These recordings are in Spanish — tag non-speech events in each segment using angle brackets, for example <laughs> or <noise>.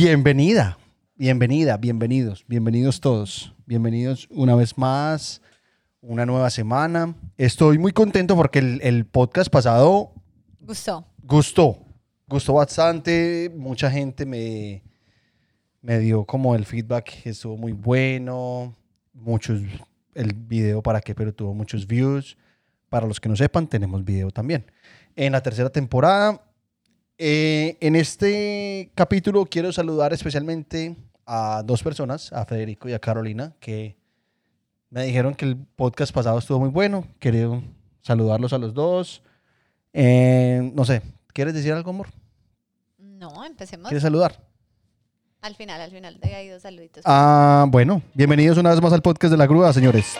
Bienvenida, bienvenida, bienvenidos, bienvenidos todos. Bienvenidos una vez más, una nueva semana. Estoy muy contento porque el, el podcast pasado Gustó. gustó, gustó bastante. Mucha gente me, me dio como el feedback que estuvo muy bueno. Muchos, el video para qué, pero tuvo muchos views. Para los que no sepan, tenemos video también. En la tercera temporada, eh, en este capítulo quiero saludar especialmente a dos personas, a Federico y a Carolina, que me dijeron que el podcast pasado estuvo muy bueno. Quiero saludarlos a los dos. Eh, no sé, ¿quieres decir algo, amor? No, empecemos. ¿Quieres saludar? Al final, al final de ahí dos saluditos. Ah, bueno, bienvenidos una vez más al podcast de la grúa, señores.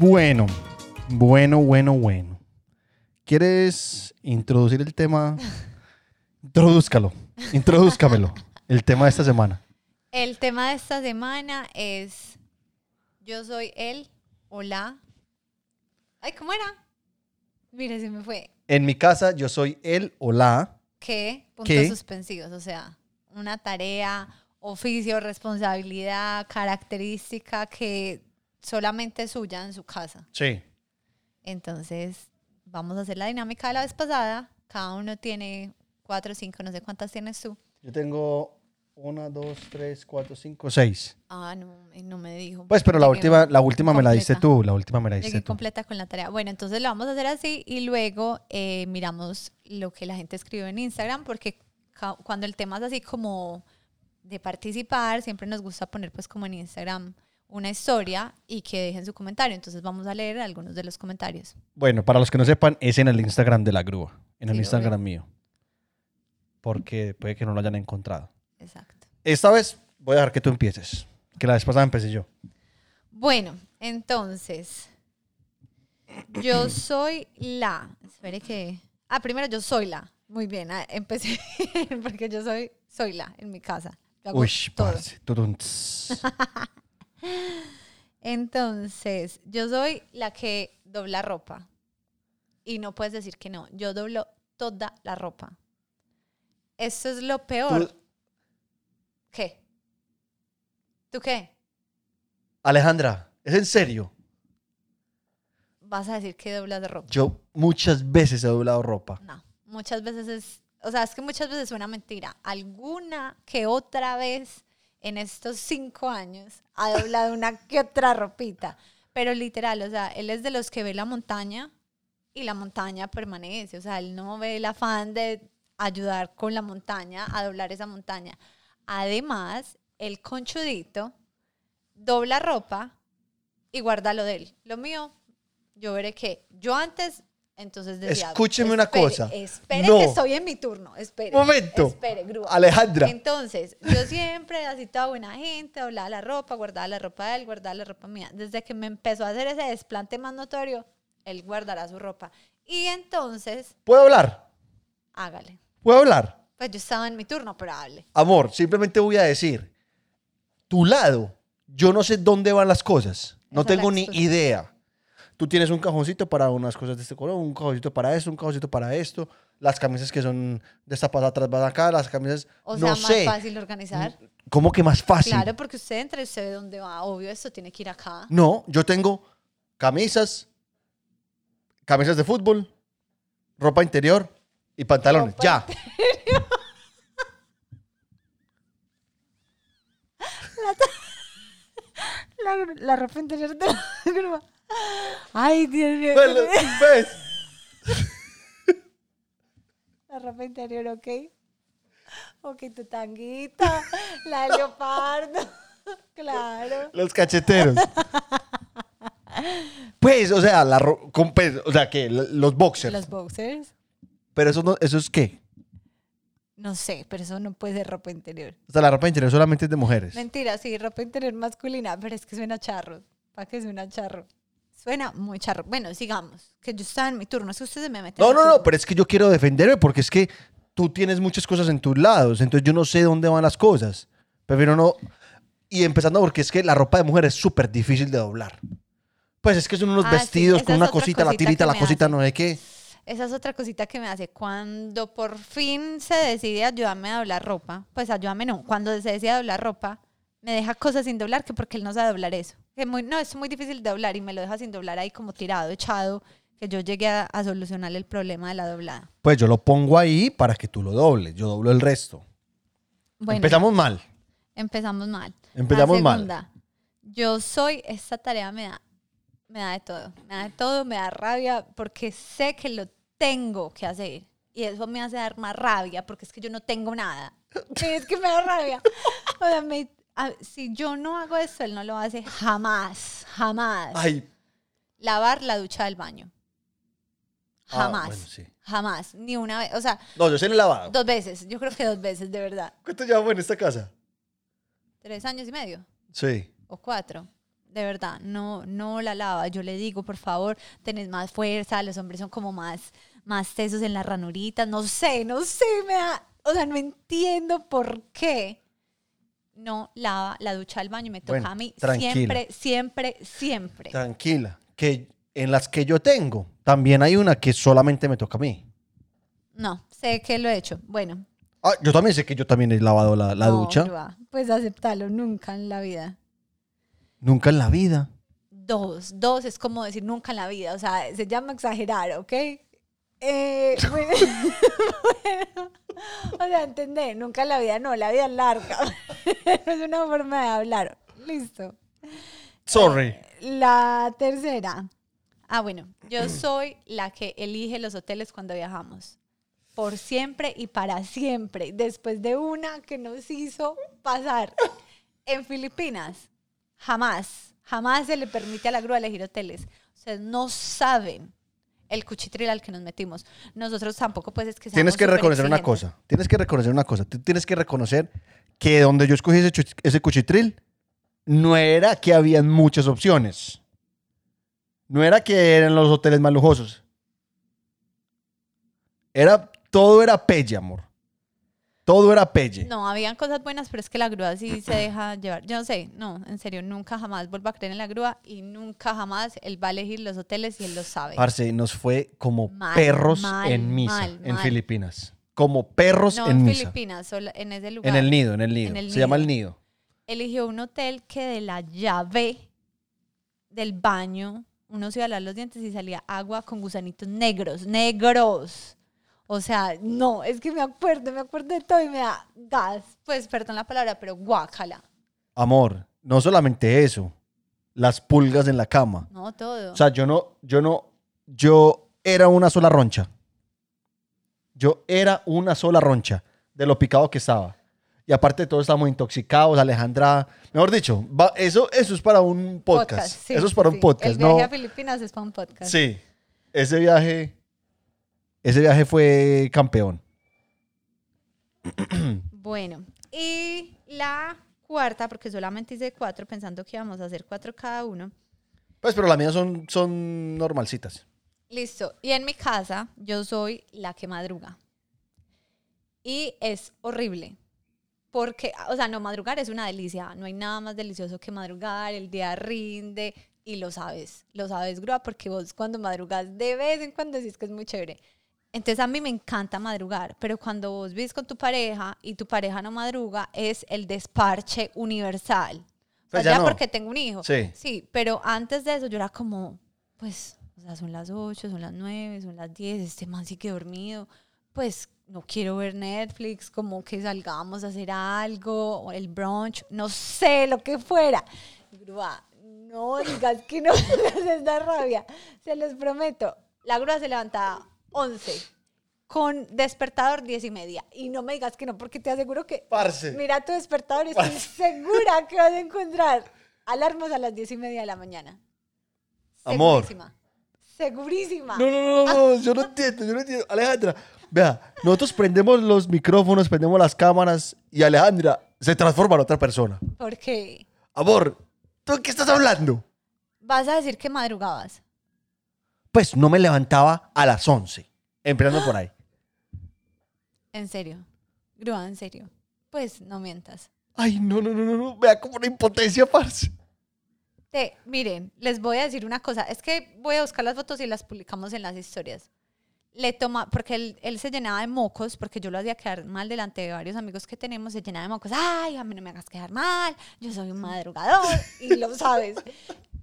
Bueno, bueno, bueno, bueno. ¿Quieres introducir el tema? Introdúzcalo, introdúzcamelo, el tema de esta semana. El tema de esta semana es Yo soy él o la. Ay, ¿cómo era? Mire, se me fue. En mi casa, yo soy él o la. ¿Qué? Puntos suspensivos. O sea, una tarea, oficio, responsabilidad, característica que solamente suya en su casa. Sí. Entonces, vamos a hacer la dinámica de la vez pasada. Cada uno tiene cuatro cinco, no sé cuántas tienes tú. Yo tengo una, dos, tres, cuatro, cinco, seis. Ah, no, eh, no me dijo. Pues, pero la Llegué última, la última me la diste completa. tú. La última me la diste Llegué tú. completa con la tarea. Bueno, entonces lo vamos a hacer así y luego eh, miramos lo que la gente escribió en Instagram porque cuando el tema es así como de participar, siempre nos gusta poner pues como en Instagram una historia y que dejen su comentario. Entonces vamos a leer algunos de los comentarios. Bueno, para los que no sepan, es en el Instagram de la grúa. En el Sí, Instagram obvio. mío. Porque puede que no lo hayan encontrado. Exacto. Esta vez voy a dejar que tú empieces. Que la vez pasada empecé yo. Bueno, entonces, yo soy la. Espere que. Ah, primero yo soy la. Muy bien, ah, empecé <laughs> porque yo soy, soy la en mi casa. Uy, parce. <laughs> <laughs> Entonces, yo soy la que dobla ropa. Y no puedes decir que no. Yo doblo toda la ropa. Esto es lo peor. Tú- ¿Qué? ¿Tú qué? Alejandra, ¿es en serio? ¿Vas a decir que doblas ropa? Yo muchas veces he doblado ropa. No, muchas veces es, o sea, es que muchas veces suena mentira. Alguna que otra vez en estos cinco años ha doblado una que otra ropita. Pero literal, o sea, él es de los que ve la montaña y la montaña permanece. O sea, él no ve el afán de ayudar con la montaña a doblar esa montaña. Además, el conchudito dobla ropa y guarda lo de él. Lo mío, yo veré que yo antes, entonces decía... Escúcheme una "Espere, cosa. Espere No. que estoy en mi turno. Espere. Momento. Espere, grúa. Alejandra. Entonces, yo <laughs> siempre, así toda buena gente, doblaba la ropa, guardaba la ropa de él, guardaba la ropa mía. Desde que me empezó a hacer ese desplante más notorio, él guardará su ropa. Y entonces, ¿Puedo hablar? hágale. ¿Puedo hablar? Pues yo estaba en mi turno, pero hable. Amor, simplemente voy a decir, tu lado, yo no sé dónde van las cosas. No Esa tengo ni idea. Tú tienes un cajoncito para unas cosas de este color, un cajoncito para esto, un cajoncito para esto. Las camisas que son destapadas atrás van acá, las camisas, O sea, no más sé. fácil organizar. ¿Cómo que más fácil? Claro, porque usted entra y usted ve dónde va. Obvio, esto tiene que ir acá. No, yo tengo camisas, camisas de fútbol, ropa interior y pantalones. Ropa ya. <laughs> La, <laughs> la ropa interior de la <laughs> grúa. Ay, Dios mío. Pues, lo- ¿ves? La ropa interior, ok. Ok, tu tanguita, la de leopardo. <laughs> Claro. Los cacheteros. Pues, o sea, la ro- con- pues, o sea, que los boxers. Los boxers. Pero eso no, eso es qué? No sé, pero eso no puede ser ropa interior. O sea, la ropa interior solamente es de mujeres. Mentira, sí, ropa interior masculina, pero es que suena charro. ¿Para qué suena charro? Suena muy charro. Bueno, sigamos. Que yo estaba en mi turno. Es que ustedes me meten. No, en no, mi no, turno. pero es que yo quiero defenderme porque es que tú tienes muchas cosas en tus lados, entonces yo no sé dónde van las cosas. Prefiero no. Y empezando porque es que la ropa de mujer es súper difícil de doblar. Pues es que son unos Ah, sí, vestidos esa con es una otra cosita, la cosita tirita, que la me cosita, hace. no sé qué. Esa es otra cosita que me hace. Cuando por fin se decide ayudarme a doblar ropa, pues ayúdame no, cuando se decide doblar ropa, me deja cosas sin doblar que porque él no sabe doblar eso. Que muy, no, es muy difícil doblar y me lo deja sin doblar ahí como tirado, echado, que yo llegué a, a solucionar el problema de la doblada. Pues yo lo pongo ahí para que tú lo dobles. Yo doblo el resto. Bueno, Empezamos mal. empezamos mal. Empezamos la mal. segunda, Yo soy, esta tarea me da, me da de todo. Me da de todo, me da rabia porque sé que lo tengo que hacer. Y eso me hace dar más rabia porque es que yo no tengo nada. <laughs> Es que me da rabia. O sea, me- a- si yo no hago esto, él no lo hace jamás, jamás. Ay, Lavar la ducha del baño. Ah, Jamás. bueno, sí. Jamás. Ni una vez. O sea, no, yo sé en el lavado. dos veces. Yo creo que dos veces, de verdad. ¿Cuánto llevamos en esta casa? Tres años y medio. Sí. o cuatro. De verdad, no, no la lava. Yo le digo, por favor, tenés más fuerza. Los hombres son como más, más tesos en las ranuritas. No sé, no sé, me da. O sea, no entiendo por qué no lava la ducha del baño y me toca Bueno, a mí tranquila. siempre, siempre, siempre. Tranquila. Que en las que yo tengo, también hay una que solamente me toca a mí. No, sé que lo he hecho. Bueno, Ah, yo también sé que yo también he lavado la, la no, ducha. Pues aceptarlo, nunca en la vida. Nunca en la vida. Dos, dos es como decir nunca en la vida, o sea, se llama exagerar, ¿ok? Eh, <laughs> bueno, <laughs> bueno, o sea, entendé, nunca la vida, no, la vida es larga, <laughs> es una forma de hablar, listo. Sorry. La tercera, ah, bueno, yo <clears throat> soy la que elige los hoteles cuando viajamos, por siempre y para siempre, después de una que nos hizo pasar en Filipinas. Jamás, jamás se le permite a la grúa elegir hoteles. Ustedes no saben el cuchitril al que nos metimos. Nosotros tampoco, pues es que Tienes que reconocer una cosa. Tienes que reconocer una cosa. Tú tienes que reconocer que donde yo escogí ese, ese cuchitril, no era que habían muchas opciones. No era que eran los hoteles más lujosos. Era, todo era pelle, amor. Todo era pelle. No, habían cosas buenas, pero es que la grúa sí se deja llevar. Yo no sé, no, en serio, nunca jamás vuelvo a creer en la grúa y nunca jamás él va a elegir los hoteles y él lo sabe. Parce, nos fue como Mal, perros mal, en misa mal, en. Filipinas. Como perros no en en misa. Filipinas, solo en ese lugar. En el nido, en el nido. En el Se llama el nido. eligió un hotel que de la llave del baño uno se iba a lavar los dientes y salía agua con gusanitos negros, negros. O sea, no, es que me acuerdo, me acuerdo de todo y me da gas. Pues, perdón la palabra, pero guácala. Amor, no solamente eso. Las pulgas en la cama. No, todo. O sea, yo no, yo no, yo era una sola roncha. Yo era una sola roncha de lo picado que estaba. Y aparte de todo, estábamos intoxicados, Alejandra. Mejor dicho, va- eso, eso es para un podcast. sí, eso es para sí. un podcast, El viaje ¿no? a Filipinas es para un podcast. Sí. Ese viaje, ese viaje fue campeón. <clears throat> Bueno, y la cuarta, porque solamente hice cuatro, pensando que íbamos a hacer cuatro cada uno. Pues, pero las mías son, son normalcitas. Listo. Y en mi casa yo soy la que madruga. Y es horrible. Porque, o sea, no, madrugar es una delicia. No hay nada más delicioso que madrugar. El día rinde y lo sabes. Lo sabes, grúa, porque vos cuando madrugas de vez en cuando decís que es muy chévere. Entonces a mí me encanta madrugar, pero cuando vos vivís con tu pareja y tu pareja no madruga, es el desparche universal. O Pues sea, ya ya no. porque tengo un hijo. Sí. Sí, pero antes de eso yo era como, pues, o sea, son las 8, son las 9, son las 10, este man sigue dormido, pues no quiero ver Netflix, como que salgamos a hacer algo, o el brunch, no sé, lo que fuera. Grúa, no digas que no <laughs> haces dar rabia, se los prometo. La grúa se levantaba 11, con despertador 10 y media, y no me digas que no, porque te aseguro que Parce. Mira tu despertador y estoy segura que vas a encontrar alarmas a las diez y media de la mañana. Amor. Segurísima. Segurísima. No, no, no, no, yo no entiendo, yo no entiendo. Alejandra, vea, nosotros prendemos los micrófonos, prendemos las cámaras y Alejandra se transforma en otra persona. ¿Por qué? Amor, ¿tú de qué estás hablando? Vas a decir que madrugabas. Pues no me levantaba a las 11, empezando por ahí. <gasps> En serio. Grúa, en serio. Pues no mientas. Ay, no, no, no, no, no. Vea como una impotencia, parce. Te- miren, les voy a decir una cosa. Es que voy a buscar las fotos y las publicamos en las historias. Le toma, porque él, él se llenaba de mocos, porque yo lo hacía quedar mal delante de varios amigos que tenemos, se llenaba de mocos. Ay, a mí no me hagas quedar mal, yo soy un madrugador, y lo <laughs> sabes.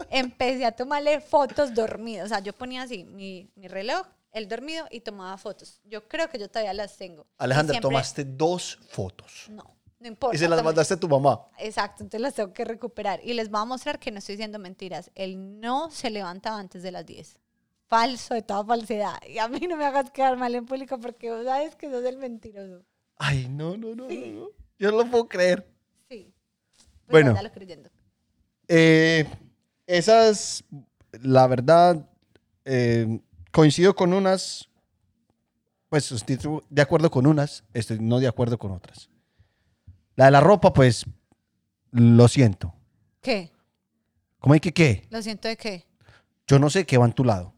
Empecé a tomarle fotos dormido. O sea, yo ponía así mi, mi reloj, él dormido, y tomaba fotos. Yo creo que yo todavía las tengo. Alejandra, siempre- tomaste dos fotos. No, no importa. Y se las mandaste a tu mamá. Exacto, entonces las tengo que recuperar. Y les voy a mostrar que no estoy diciendo mentiras. Él no se levantaba antes de las 10. Falso de toda falsedad. Y a mí no me hagas quedar mal en público porque vos sabes que sos el mentiroso. Ay, no, no, no, no, no. Yo no lo puedo creer. Sí. Pues Bueno. creyendo. Eh, esas, la verdad, eh, coincido con unas, pues estoy de acuerdo con unas, estoy no de acuerdo con otras. La de la ropa, pues, lo siento. ¿Qué? ¿Cómo hay que qué? Lo siento de qué. Yo no sé qué va en tu lado.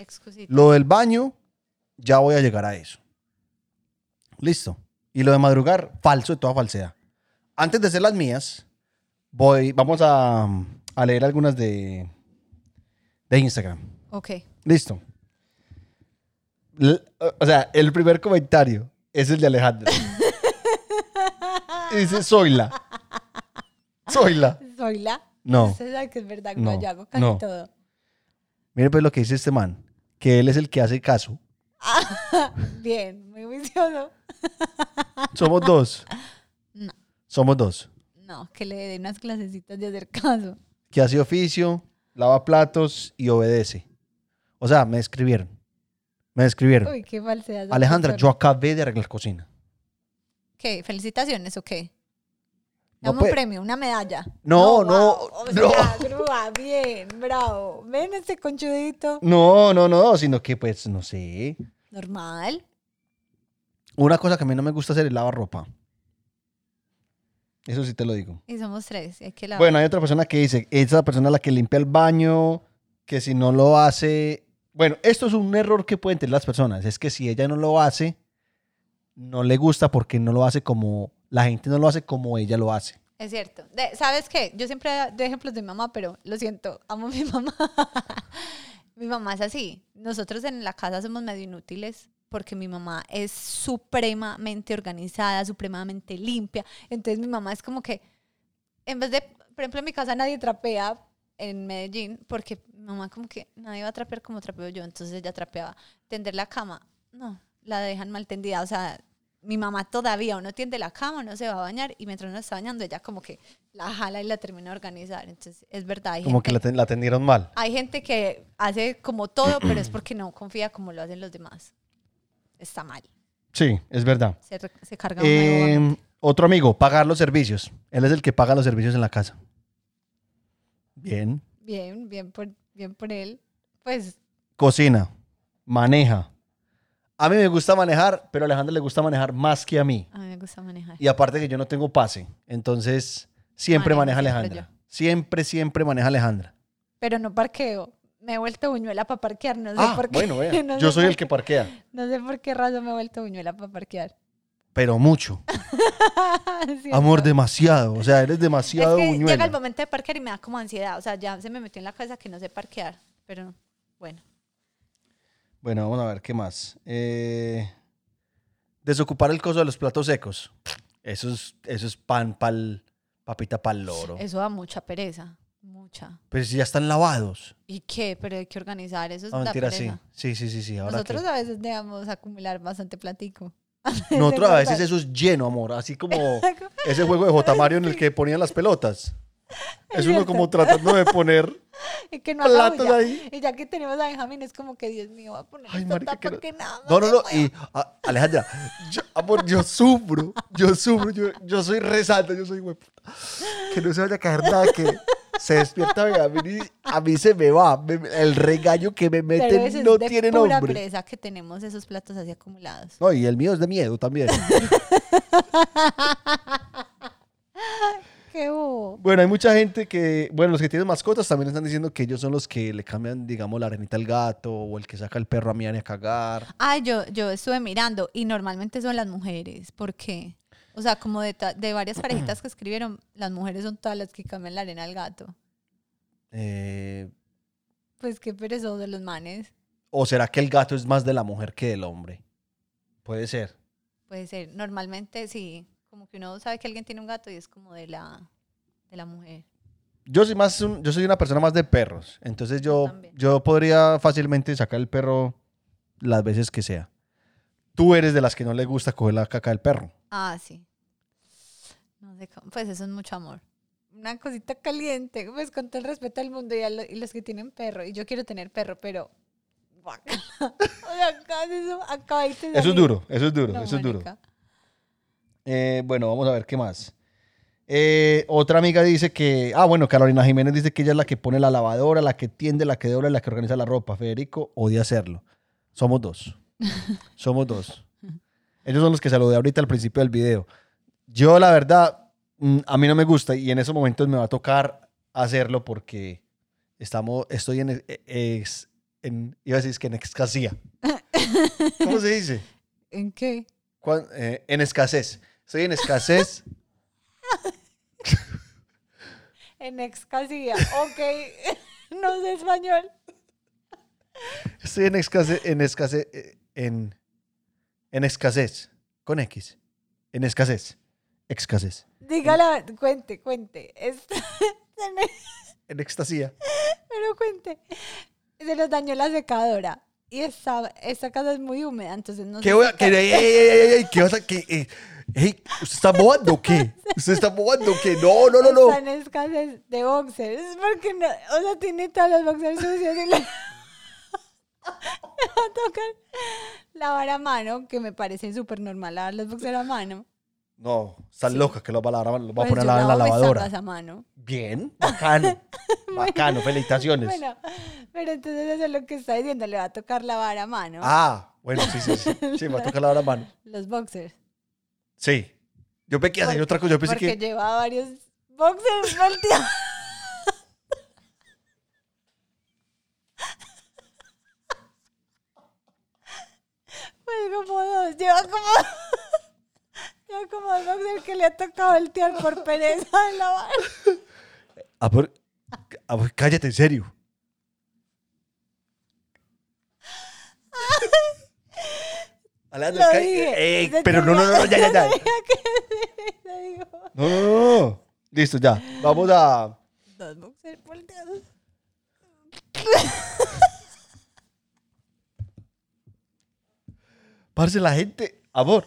Excusito. Lo del baño, ya voy a llegar a eso. Listo. Y lo de madrugar, falso de toda falsedad. Antes de hacer las mías, voy, vamos a, a leer algunas de, de Instagram. Ok. Listo. L- o sea, el primer comentario es el de Alejandra. <laughs> Y dice, soyla. Soyla. Soy la. No. Usted sabe que es verdad, No, no, yo hago casi no. todo. Mire pues lo que dice este man. Que él es el que hace caso. <laughs> Bien, muy vicioso. <laughs> Somos dos. No. Somos dos. No, que le dé unas clasecitas de hacer caso. Que hace oficio, lava platos y obedece. O sea, me escribieron. Me escribieron. Uy, qué falsedad. Alejandra, yo acabé de arreglar cocina. ¿Qué? ¿Felicitaciones o qué? No, Dame un premio, una medalla. No, no, wow, o no. grúa, bien, bravo. Ven este conchudito. No, no, no, sino que pues, no sé. Normal. Una cosa que a mí no me gusta hacer es lavar ropa. Eso sí te lo digo. Y somos tres. que lavar. Bueno, hay otra persona que dice, esa persona es la que limpia el baño, que si no lo hace... Bueno, esto es un error que pueden tener las personas. Es que si ella no lo hace, no le gusta porque no lo hace como... La gente no lo hace como ella lo hace. Es cierto. De- ¿Sabes qué? Yo siempre doy ejemplos de mi mamá, pero lo siento, amo a mi mamá. <laughs> mi mamá es así. Nosotros en la casa somos medio inútiles porque mi mamá es supremamente organizada, supremamente limpia. Entonces mi mamá es como que, en vez de, por ejemplo, en mi casa nadie trapea en Medellín porque mi mamá como que nadie va a trapear como trapeo yo. Entonces ella trapeaba. Tender la cama, no, la dejan mal tendida. O sea, mi mamá todavía uno tiende la cama, uno se va a bañar y mientras uno está bañando ella como que la jala y la termina de organizar. Entonces es verdad. Hay Como gente, que la, ten- la atendieron mal. hay gente que hace como todo, pero es porque no confía como lo hacen los demás. Está mal. Sí, es verdad. Se, se carga. Eh, otro amigo, pagar los servicios. Él es el que paga los servicios en la casa. Bien. Bien, bien por, bien por él. Pues Cocina. Maneja. A mí me gusta manejar, pero a Alejandra le gusta manejar más que a mí. a mí me gusta manejar. Y aparte que yo no tengo pase. Entonces, siempre Manejo maneja siempre Alejandra. Siempre, siempre maneja Alejandra. Pero no parqueo. Me he vuelto buñuela para parquear. No sé Ah, por qué. bueno, vea. <laughs> No Yo soy el que parquea. No sé por qué razón me he vuelto buñuela para parquear. Pero mucho. <laughs> Amor, demasiado. O sea, eres demasiado es que buñuela. llega el momento de parquear y me da como ansiedad. O sea, ya se me metió en la cabeza que no sé parquear. Pero bueno. Bueno, vamos a ver qué más. Eh, desocupar el coso de los platos secos. Eso es, eso es pan pal, papita pal loro. Eso da mucha pereza. Mucha. Pero si ya están lavados. ¿Y qué? Pero hay que organizar. Eso es No, mentira, sí. Sí, sí, sí, sí. Ahora Nosotros que- a veces debemos acumular bastante platico. <laughs> Nosotros a veces eso es lleno, amor. Así como <laughs> ese juego de J. Mario en el que ponían las pelotas. <laughs> Es uno como tratando de poner. <laughs> Y que no haga platos bulla. ahí. Y ya que tenemos a Benjamín, es como que Dios mío, va a poner Ay, marica, que no- nada No, no, no. Y a- Alejandra, yo, amor, yo sufro. Yo sufro. Yo, yo soy rezando. Yo soy hueputa. Que no se vaya a caer nada. Que se despierta Benjamín y a mí se me va. Me- el regaño que me meten no de tiene pura nombre. pereza que tenemos esos platos así acumulados. No, y el mío es de miedo también. <laughs> Bueno, hay mucha gente que, bueno, los que tienen mascotas también están diciendo que ellos son los que le cambian, digamos, la arenita al gato o el que saca el perro a miar y a cagar. Ay, yo, yo estuve mirando y normalmente son las mujeres. ¿Por qué? O sea, como de, de varias <clears throat> parejitas que escribieron, las mujeres son todas las que cambian la arena al gato. Eh, Pues qué perezosos de los manes. ¿O será que el gato es más de la mujer que del hombre? Puede ser. Puede ser. Normalmente sí. Como que uno sabe que alguien tiene un gato y es como de la, de la mujer. Yo soy más un- yo soy una persona más de perros. Entonces Yo yo, también. yo podría fácilmente sacar el perro las veces que sea. Tú eres de las que no le gusta coger la caca del perro. Ah, sí. No sé cómo. Pues eso es mucho amor. Una cosita caliente, pues con todo el respeto al mundo y, a lo- y los que tienen perro. Y yo quiero tener perro, pero. guácala. <laughs> o sea, casi eso acabadito de Eso es salir. duro, eso es duro, No, eso es duro. marica. Eh, bueno, vamos a ver qué más. Eh, otra amiga dice que, ah, bueno, Carolina Jiménez dice que ella es la que pone la lavadora, la que tiende, la que dobla, la que organiza la ropa. Federico odia hacerlo. Somos dos. <laughs> Somos dos. Ellos son los que saludé ahorita al principio del video. Yo, la verdad, mm, a mí no me gusta y en esos momentos me va a tocar hacerlo porque estamos, estoy en, ex- en iba a decir que en escasía. ¿Cómo se dice? <laughs> ¿En qué? Eh, en escasez. Estoy en escasez. En ex casilla. Ok. <laughs> no sé español. Estoy en escasez. En escasez. eh, En, en escasez. Con X. En escasez. Escasez. Dígala, cuente, cuente. En extasía. Pero cuente. Se nos dañó la secadora. Y esta, esta casa es muy húmeda, entonces no ¿Qué voy a.? seca. ¿Qué, ey, ey, ey, ey, ey, ¿qué vas a.? qué, eh, ey, ¿Usted está bobando o qué? ¿Usted está bobando o qué? No, no, no, no. en escasez de boxers. Porque no, o sea, tiene todos los boxers sucios y le, <laughs> le va a tocar lavar a mano, que me parece súper normal lavar los boxers a mano. No, estás Sí. loca que lo va a, lavar, lo va a Pues poner a en la lavadora. a mano. Bien, bacano. <laughs> Bacano, felicitaciones. Bueno, pero entonces eso es lo que está diciendo, le va a tocar lavar a mano Ah, bueno, sí, sí, sí. Sí, me va a tocar lavar a mano. los boxers. Sí. Yo pensé que hacer otra cosa. Yo pensé Porque que. lleva varios boxers volteados. Pues como dos, lleva como, lleva como dos boxers que le ha tocado voltear por pereza de lavar. Ah, por- ah, por- cállate, en serio. Lo dije. ey, pero no, no, no, ya, ya, ya. <laughs> No, no, no. Listo, ya. Vamos a. Dos boxers volteados. <laughs> Parce, la gente. Amor.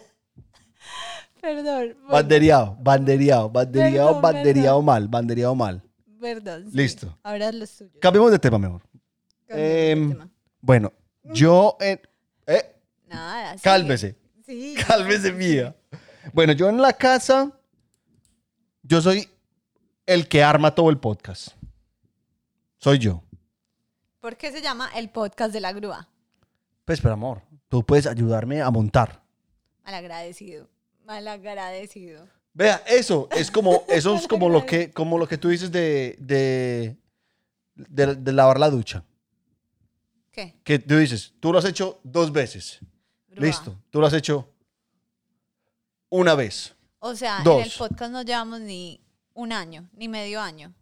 Perdón. bueno, Bandereado, bandereado, bandereado, Perdón, bandereado mal, bandereado mal. Perdón. sí. Listo. Ahora los suyos. Cambiemos de tema mejor. Cambiemos de Em, tema. Bueno, yo. en- eh, Nada, cálmese. Sí. <laughs> Cálmese mía. Bueno, yo en la casa, yo soy el que arma todo el podcast. Soy yo. ¿Por qué se llama el podcast de la grúa? Pues, pero amor, tú puedes ayudarme a montar. Malagradecido. Malagradecido. Vea, eso es como, <laughs> eso es como lo que, como lo que tú dices de, de, de, de lavar la ducha. ¿Qué? Que tú dices, tú lo has hecho dos veces. Grúa. Listo. Tú lo has hecho una vez. O sea, en el podcast no llevamos ni un año, ni medio año.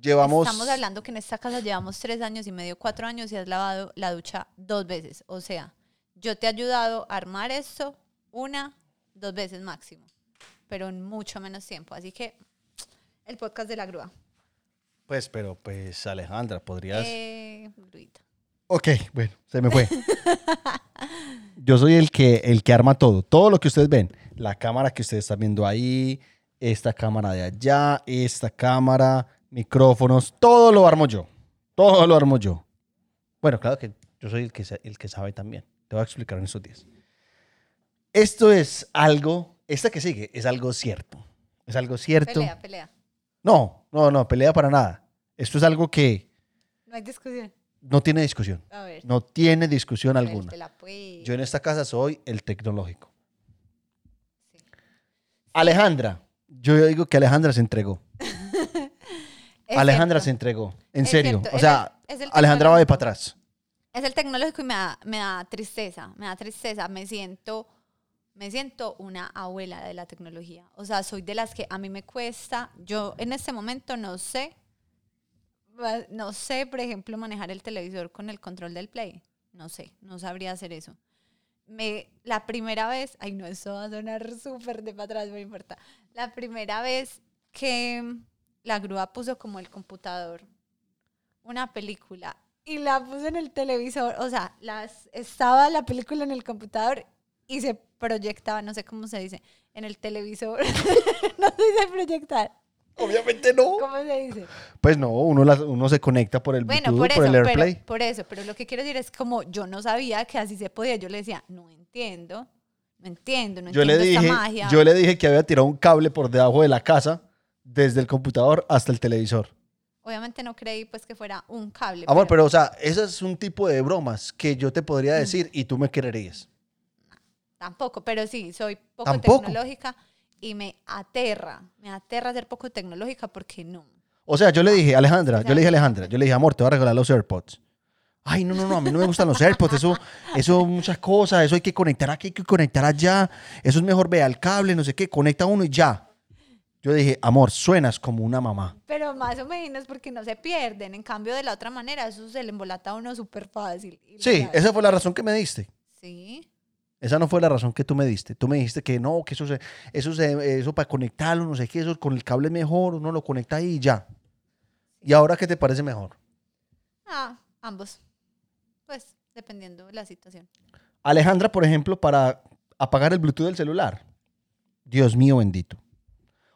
Llevamos. Estamos hablando que en esta casa llevamos tres años y medio, cuatro años y has lavado la ducha dos veces. O sea, yo te he ayudado a armar esto una, dos veces máximo, pero en mucho menos tiempo. Así que el podcast de la grúa. Pues, pero pues, Alejandra, podrías. Eh, gruita. Ok, bueno, se me fue. <laughs> Yo soy el que, el que arma todo. Todo lo que ustedes ven. La cámara que ustedes están viendo ahí, esta cámara de allá, esta cámara, micrófonos, todo lo armo yo. Todo lo armo yo. Bueno, claro que yo soy el que, el que sabe también. Te voy a explicar en estos días. Esto es algo, esta que sigue es algo cierto. Es algo cierto. Pelea, pelea. No, no, no, pelea para nada. Esto es algo que No hay discusión. No tiene discusión. A ver. No tiene discusión alguna. pues. Yo en esta casa soy el tecnológico. Sí. Alejandra, yo digo que Alejandra se entregó. <laughs> Alejandra cierto. se entregó. En Es serio. cierto, O es sea, el- es el Alejandra va de para atrás. Es el tecnológico y me da, me da tristeza, me da tristeza, me siento, me siento una abuela de la tecnología. O sea, soy de las que a mí me cuesta, yo en este momento no sé, no sé, por ejemplo, manejar el televisor con el control del play. No sé, no sabría hacer eso. Me, la primera vez, ay no, eso va a sonar súper de para atrás, no importa. La primera vez que la grúa puso como el computador una película y la puso en el televisor, o sea, las, estaba la película en el computador y se proyectaba, no sé cómo se dice, en el televisor. <laughs> no se dice proyectar. Obviamente no. ¿Cómo se dice? Pues no, uno, las- uno se conecta por el Bueno, Bluetooth, por por, eso, el AirPlay. pero, por eso, pero lo que quiero decir es como yo no sabía que así se podía, yo le decía, no entiendo, no entiendo, no yo, le entiendo dije, esta magia. yo le dije que había tirado un cable por debajo de la casa, desde el computador hasta el televisor. Obviamente no creí pues que fuera un cable. Amor, pero o sea, ese es un tipo de bromas que yo te podría Mm. decir y tú me creerías. Tampoco, pero sí, soy poco Tampoco. tecnológica y me aterra, me aterra ser poco tecnológica porque no. O sea, yo le dije, Alejandra, yo le dije a Alejandra, yo le dije, amor, te voy a regalar los AirPods. Ay, no, no, no, a mí no me gustan los AirPods, eso, eso muchas cosas, eso hay que conectar aquí, hay que conectar allá, eso es mejor, vea el cable, no sé qué, conecta uno y ya. Yo dije, amor, suenas como una mamá. Pero más o menos porque no se pierden. En cambio, de la otra manera, eso se le embolata a uno súper fácil. Sí, esa fue la razón que me diste. Sí. Esa no fue la razón que tú me diste. Tú me dijiste que no, que eso, se, eso, se, eso para conectarlo, no sé qué, eso con el cable es mejor, uno lo conecta ahí y ya. ¿Y ahora qué te parece mejor? Ah, ambos. Pues, dependiendo de la situación. Alejandra, por ejemplo, para apagar el Bluetooth del celular. Dios mío bendito.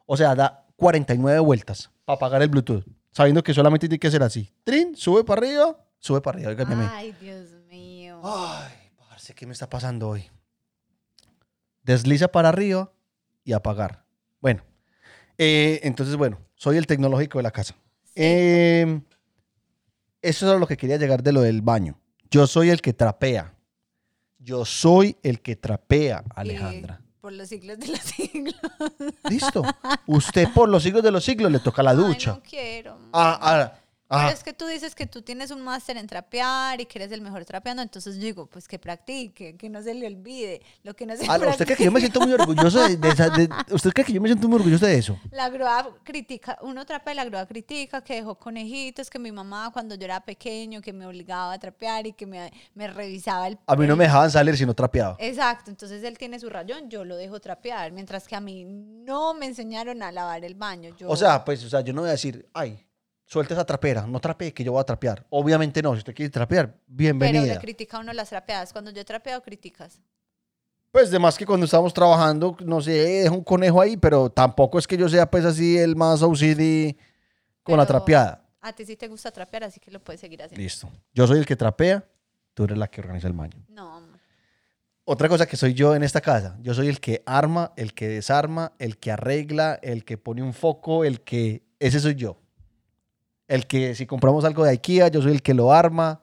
O sea, da 49 vueltas para apagar el Bluetooth, sabiendo que solamente tiene que ser así. Trin, sube para arriba, sube para arriba. Ay, Dios mío. Ay, ¿qué me está pasando hoy? Desliza para arriba y apagar. Bueno, eh, entonces, bueno, soy el tecnológico de la casa. Eh, eso es a lo que quería llegar de lo del baño. Yo soy el que trapea. Yo soy el que trapea, Alejandra. Por los siglos de los <laughs> siglos. Listo. Usted por los siglos de los siglos le toca la Ay, ducha. no quiero. Ah, ah, ah. Pero es que tú dices que tú tienes un máster en trapear y que eres el mejor trapeando, entonces yo digo, pues que practique, que no se le olvide. Lo que no se no, ¿Usted cree que yo me siento muy orgulloso de, de esa- de- <laughs> ¿Usted cree que yo me siento muy orgulloso de eso? La grúa critica, uno trapea y la grúa critica que dejó conejitos, que mi mamá cuando yo era pequeño, que me obligaba a trapear y que me, me revisaba el... A mí no me dejaban salir si no trapeaba. Exacto, entonces él tiene su rayón, yo lo dejo trapear, mientras que a mí no me enseñaron a lavar el baño. Yo, O sea, pues, o sea, yo no voy a decir, ay, suelta esa trapera, no trapee que yo voy a trapear. Obviamente no, si usted quiere trapear, pero le bienvenida. critica uno las trapeadas. Cuando yo he trapeado, criticas. Pues de más que cuando estábamos trabajando, no sé, dejo un conejo ahí, pero tampoco es que yo sea pues así el más OCD con la trapeada. A ti sí te gusta trapear, así que lo puedes seguir haciendo. Listo. Yo soy el que trapea, tú eres la que organiza el baño. No, amor. Otra cosa que soy yo en esta casa, yo soy el que arma, el que desarma, el que arregla, el que pone un foco, el que... Ese soy yo. El que si compramos algo de IKEA, yo soy el que lo arma.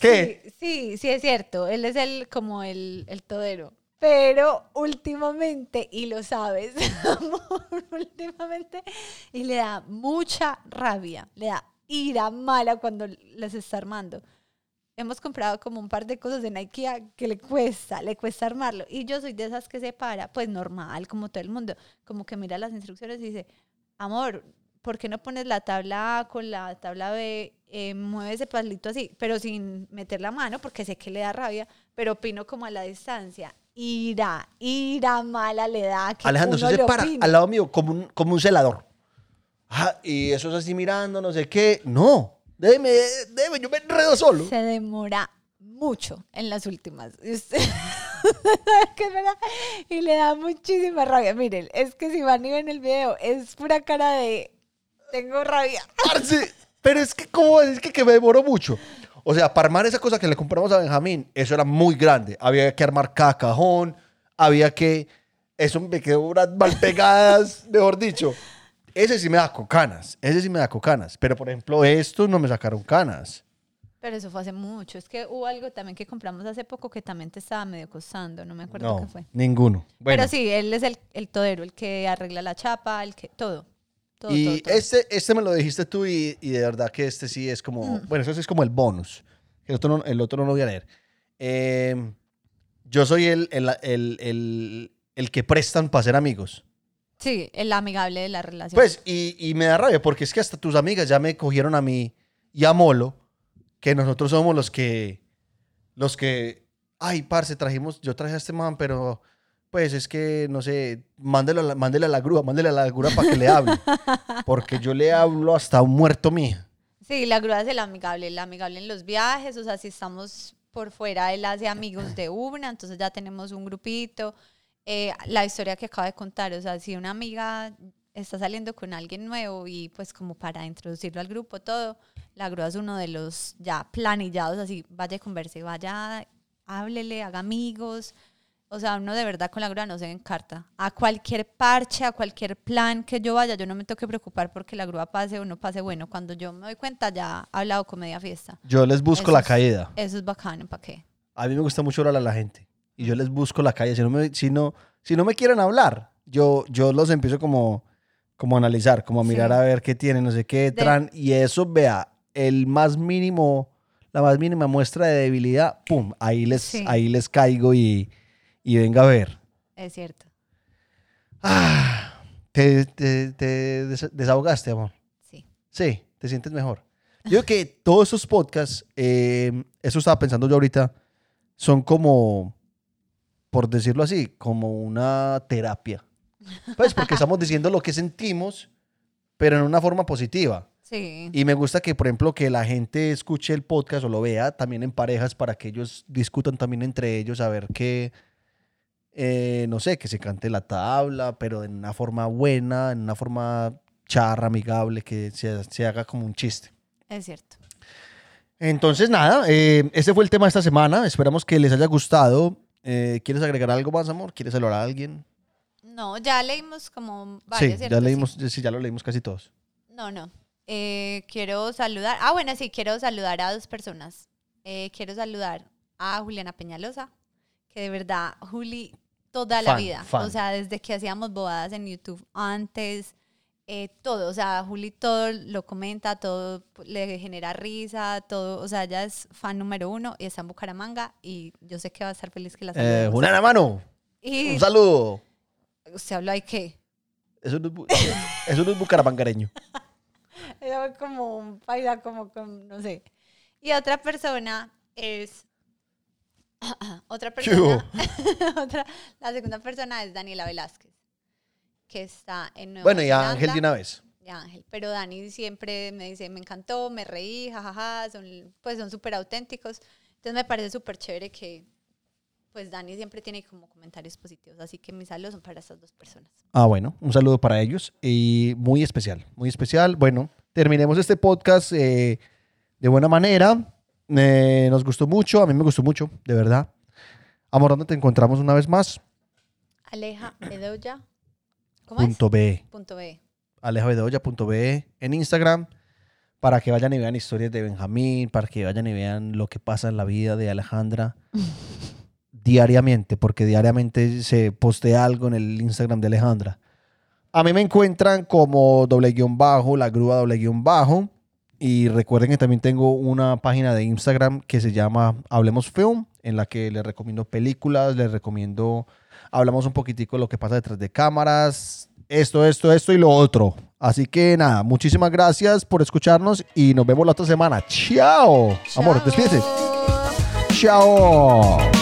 ¿Qué? Sí, sí, sí es cierto. Él es el como el, el todero. Pero últimamente, y lo sabes, <laughs> amor, últimamente, y le da mucha rabia, le da ira mala cuando les está armando. Hemos comprado como un par de cosas en IKEA que le cuesta, le cuesta armarlo. Y yo soy de esas que se para, pues normal, como todo el mundo, como que mira las instrucciones y dice, amor, ¿por qué no pones la tabla A con la tabla B? Eh, mueve ese palito así, pero sin meter la mano, porque sé que le da rabia, pero opino como a la distancia. Ira, ira mala le da. Que Alejandro, uno usted se para opine. al lado mío como un, como un celador. Ah, y eso es así mirando, no sé qué. No, déjeme, déjeme, yo me enredo solo. Se demora mucho en las últimas. <laughs> Y le da muchísima rabia. Miren, es que si van y ven el video, es pura cara de tengo rabia. Parce, Pero es que, ¿cómo es que, que me demoró mucho? O sea, para armar esa cosa que le compramos a Benjamín, eso era muy grande. Había que armar cada cajón, había que... Eso me quedó unas mal pegadas, <laughs> mejor dicho. Ese sí me da cocanas, ese sí me da cocanas. Pero, por ejemplo, estos no me sacaron canas. Pero eso fue hace mucho. Es que hubo algo también que compramos hace poco que también te estaba medio costando. No me acuerdo qué No, fue. ninguno. Bueno, Pero sí, él es el, el todero, el que arregla la chapa, el que. Todo. Todo, y todo, todo. Este, este me lo dijiste tú y, y de verdad que este sí es como... Mm. Bueno, eso sí es como el bonus. El otro no, el otro no lo voy a leer. Eh, Yo soy el, el, el, el, el que prestan para ser amigos. Sí, el amigable de la relación. Pues, y, y me da rabia porque es que hasta tus amigas ya me cogieron a mí y a Molo, que nosotros somos los que, los que, ay, parce, trajimos, yo traje a este man, pero pues es que, no sé, mándele a la, mándele a la grúa, mándele a la grúa para que le hable. <laughs> Porque yo le hablo hasta un muerto mío. Sí, la grúa es el amigable, el amigable en los viajes, o sea, si estamos por fuera, él hace amigos de una, entonces ya tenemos un grupito. Eh, la historia que acabo de contar, o sea, si una amiga está saliendo con alguien nuevo y pues como para introducirlo al grupo, todo, la grúa es uno de los ya planillados, así, vaya a converse, vaya, háblele, haga amigos. O sea, uno de verdad con la grúa no se encarta. A cualquier parche, a cualquier plan que yo vaya, yo no me tengo que preocupar porque la grúa pase o no pase bueno. Cuando yo me doy cuenta, ya ha hablado con media fiesta. Yo les busco Eso la es- caída. Eso es bacano, ¿para qué? A mí me gusta mucho hablar a la gente. Y yo les busco la calle. Si no me, si no, si no me quieren hablar, yo, yo los empiezo como, como a analizar, como a Sí. mirar a ver qué tienen, no sé qué, De- tran. Y eso, vea, el más mínimo, la más mínima muestra de debilidad, pum, ahí les, Sí. ahí les caigo y, y venga a ver. Es cierto. Ah, te, te- te des- desahogaste, amor. Sí. Sí, te sientes mejor. Yo creo que todos esos podcasts, eh, eso estaba pensando yo ahorita, son como, por decirlo así, como una terapia. Pues porque <laughs> estamos diciendo lo que sentimos, pero en una forma positiva. Sí. Y me gusta que, por ejemplo, que la gente escuche el podcast o lo vea también en parejas para que ellos discutan también entre ellos, a ver qué, eh, no sé, que se cante la tabla, pero en una forma buena, en una forma charra, amigable, que se, se haga como un chiste. Es cierto. Entonces, nada, eh, ese fue el tema de esta semana. Esperamos que les haya gustado. Eh, ¿Quieres agregar algo más, amor? ¿Quieres hablar a alguien? No, ya leímos como varios, sí, ¿cierto? ya Sí. leímos, sí, ya lo leímos casi todos. No, no. Eh, quiero saludar. Ah, bueno, sí, quiero saludar a dos personas. Quiero saludar a Juliana Peñalosa, que de verdad, Juli, toda la Fan, vida. fan. O sea, desde que hacíamos bobadas en YouTube antes, eh, todo. O sea, Juli todo lo comenta, todo le genera risa, todo. O sea, ella es fan número uno y está en Bucaramanga y yo sé que va a estar feliz que la Eh. Juliana, mano, y un saludo. usted habló ahí que Eso no es, <laughs> eso no es bucaramangareño. <laughs> Era como un paisa, como con, no sé. Y otra persona es. <laughs> otra persona. <laughs> otra, la segunda persona es Daniela Velázquez, que está en Nueva Bueno, y a Zelanda. Ángel de una vez. Y a Ángel. Pero Dani siempre me dice, me encantó, me reí, jajaja, son, pues son súper auténticos. Entonces me parece súper chévere que, pues Dani siempre tiene como comentarios positivos. Así que mis saludos son para estas dos personas. Ah, bueno, un saludo para ellos y muy especial, muy especial. Bueno, terminemos este podcast eh, de buena manera. Eh, nos gustó mucho, a mí me gustó mucho, de verdad. Amor, ¿dónde te encontramos una vez más? Aleja Bedoya. ¿Cómo es? Punto B. Punto B. alejabedoya.be en Instagram para que vayan y vean historias de Benjamín, para que vayan y vean lo que pasa en la vida de Alejandra <laughs> diariamente, porque diariamente se postea algo en el Instagram de Alejandra. A mí me encuentran como doble guion bajo, la grúa doble guion bajo. Y recuerden que también tengo una página de Instagram que se llama Hablemos Film, en la que les recomiendo películas, les recomiendo, hablamos un poquitico de lo que pasa detrás de cámaras, esto, esto, esto y lo otro. Así que nada, muchísimas gracias por escucharnos y nos vemos la otra semana. Chao. Amor, despídese. Chao. Chao.